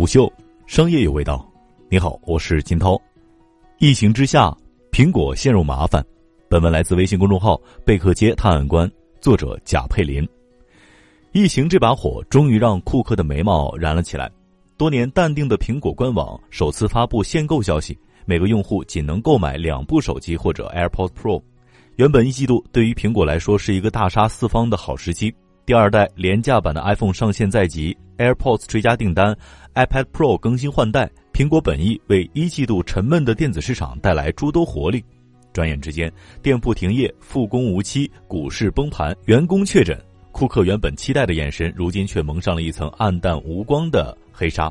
虎嗅，商业有味道。你好，我是金涛。疫情之下，苹果陷入麻烦。本文来自微信公众号“贝克街探案官”，作者贾佩林。疫情这把火终于让库克的眉毛燃了起来。多年淡定的苹果官网首次发布限购消息，每个用户仅能购买两部手机或者 AirPods Pro。原本一季度对于苹果来说是一个大杀四方的好时机。第二代廉价版的 iPhone 上线在即，AirPods 追加订单，iPad Pro 更新换代，苹果本意为一季度沉闷的电子市场带来诸多活力。转眼之间，店铺停业，复工无期，股市崩盘，员工确诊，库克原本期待的眼神，如今却蒙上了一层暗淡无光的黑纱。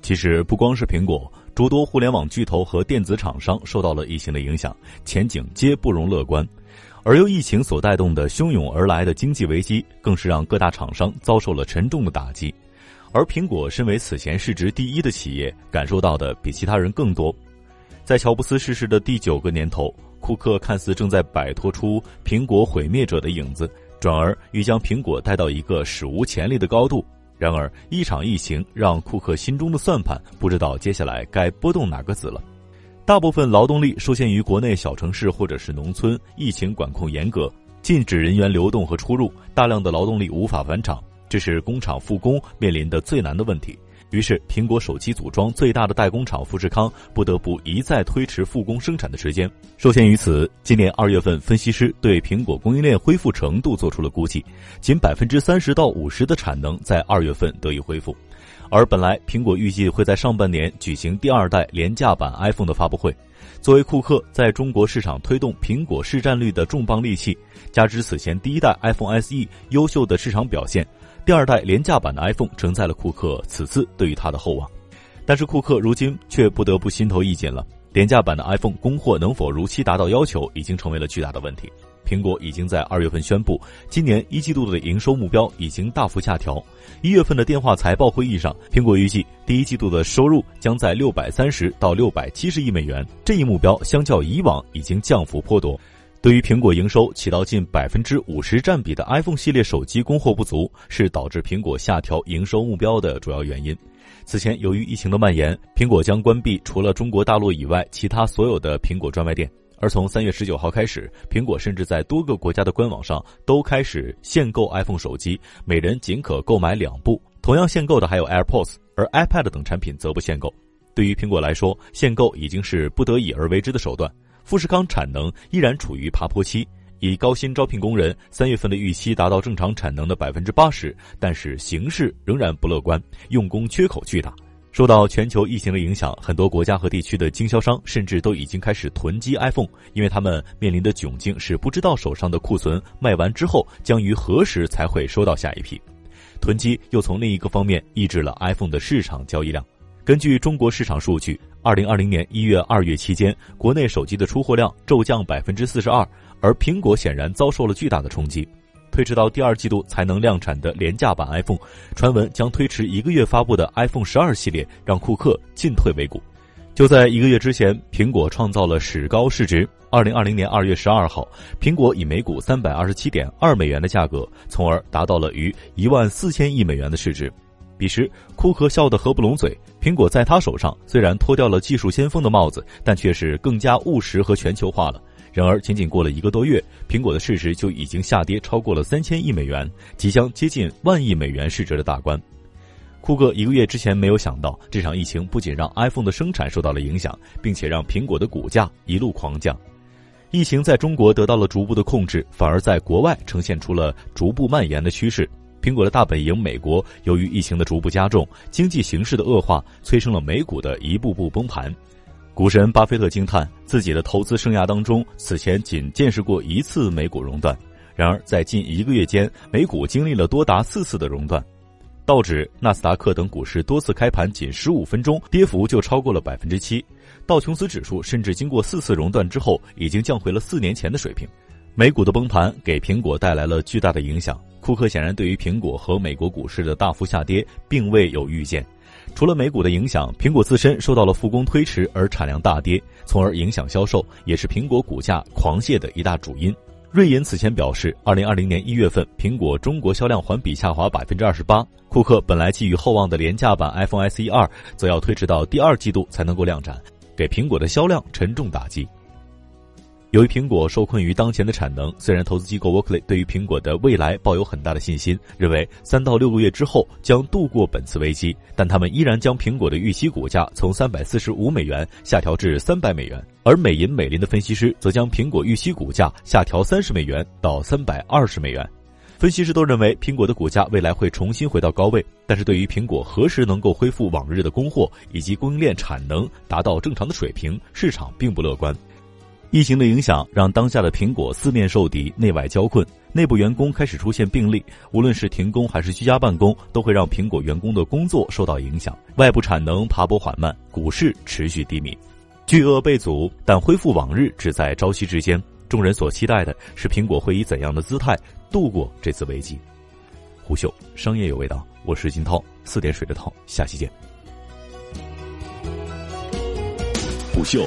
其实不光是苹果，诸多互联网巨头和电子厂商受到了疫情的影响，前景皆不容乐观。而由疫情所带动的汹涌而来的经济危机，更是让各大厂商遭受了沉重的打击。而苹果身为此前市值第一的企业，感受到的比其他人更多。在乔布斯逝世的第九个年头，库克看似正在摆脱出苹果毁灭者的影子，转而欲将苹果带到一个史无前例的高度。然而，一场疫情让库克心中的算盘不知道接下来该拨动哪个子了。大部分劳动力受限于国内小城市或者是农村，疫情管控严格，禁止人员流动和出入，大量的劳动力无法返厂，这是工厂复工面临的最难的问题。于是，苹果手机组装最大的代工厂富士康不得不一再推迟复工生产的时间。受限于此，今年二月份，分析师对苹果供应链恢复程度做出了估计，仅百分之三十到五十的产能在二月份得以恢复。而本来苹果预计会在上半年举行第二代廉价版 iPhone 的发布会，作为库克在中国市场推动苹果市占率的重磅利器，加之此前第一代 iPhone SE 优秀的市场表现，第二代廉价版的 iPhone 承载了库克此次对于它的厚望。但是库克如今却不得不心头一紧了，廉价版的 iPhone 供货能否如期达到要求，已经成为了巨大的问题。苹果已经在二月份宣布，今年一季度的营收目标已经大幅下调。一月份的电话财报会议上，苹果预计第一季度的收入将在六百三十到六百七十亿美元。这一目标相较以往已经降幅颇多。对于苹果营收起到近百分之五十占比的 iPhone 系列手机供货不足，是导致苹果下调营收目标的主要原因。此前，由于疫情的蔓延，苹果将关闭除了中国大陆以外其他所有的苹果专卖店。而从三月十九号开始，苹果甚至在多个国家的官网上都开始限购 iPhone 手机，每人仅可购买两部。同样限购的还有 AirPods，而 iPad 等产品则不限购。对于苹果来说，限购已经是不得已而为之的手段。富士康产能依然处于爬坡期，以高薪招聘工人，三月份的预期达到正常产能的百分之八十，但是形势仍然不乐观，用工缺口巨大。受到全球疫情的影响，很多国家和地区的经销商甚至都已经开始囤积 iPhone，因为他们面临的窘境是不知道手上的库存卖完之后将于何时才会收到下一批。囤积又从另一个方面抑制了 iPhone 的市场交易量。根据中国市场数据，二零二零年一月、二月期间，国内手机的出货量骤降百分之四十二，而苹果显然遭受了巨大的冲击。推迟到第二季度才能量产的廉价版 iPhone，传闻将推迟一个月发布的 iPhone 十二系列，让库克进退维谷。就在一个月之前，苹果创造了史高市值。二零二零年二月十二号，苹果以每股三百二十七点二美元的价格，从而达到了逾一万四千亿美元的市值。彼时，库克笑得合不拢嘴。苹果在他手上虽然脱掉了技术先锋的帽子，但却是更加务实和全球化了。然而，仅仅过了一个多月，苹果的市值就已经下跌超过了三千亿美元，即将接近万亿美元市值的大关。库克一个月之前没有想到，这场疫情不仅让 iPhone 的生产受到了影响，并且让苹果的股价一路狂降。疫情在中国得到了逐步的控制，反而在国外呈现出了逐步蔓延的趋势。苹果的大本营美国，由于疫情的逐步加重，经济形势的恶化，催生了美股的一步步崩盘。股神巴菲特惊叹，自己的投资生涯当中，此前仅见识过一次美股熔断。然而，在近一个月间，美股经历了多达四次的熔断，道指、纳斯达克等股市多次开盘仅十五分钟，跌幅就超过了百分之七。道琼斯指数甚至经过四次熔断之后，已经降回了四年前的水平。美股的崩盘给苹果带来了巨大的影响。库克显然对于苹果和美国股市的大幅下跌，并未有预见。除了美股的影响，苹果自身受到了复工推迟而产量大跌，从而影响销售，也是苹果股价狂泻的一大主因。瑞银此前表示，二零二零年一月份，苹果中国销量环比下滑百分之二十八。库克本来寄予厚望的廉价版 iPhone SE 二，则要推迟到第二季度才能够量产，给苹果的销量沉重打击。由于苹果受困于当前的产能，虽然投资机构 Workley 对于苹果的未来抱有很大的信心，认为三到六个月之后将度过本次危机，但他们依然将苹果的预期股价从三百四十五美元下调至三百美元。而美银美林的分析师则将苹果预期股价下调三十美元到三百二十美元。分析师都认为苹果的股价未来会重新回到高位，但是对于苹果何时能够恢复往日的供货以及供应链产能达到正常的水平，市场并不乐观。疫情的影响让当下的苹果四面受敌，内外交困，内部员工开始出现病例。无论是停工还是居家办公，都会让苹果员工的工作受到影响。外部产能爬坡缓慢，股市持续低迷，巨鳄被阻，但恢复往日只在朝夕之间。众人所期待的是苹果会以怎样的姿态度过这次危机？虎嗅商业有味道，我是金涛，四点水的涛，下期见。虎嗅。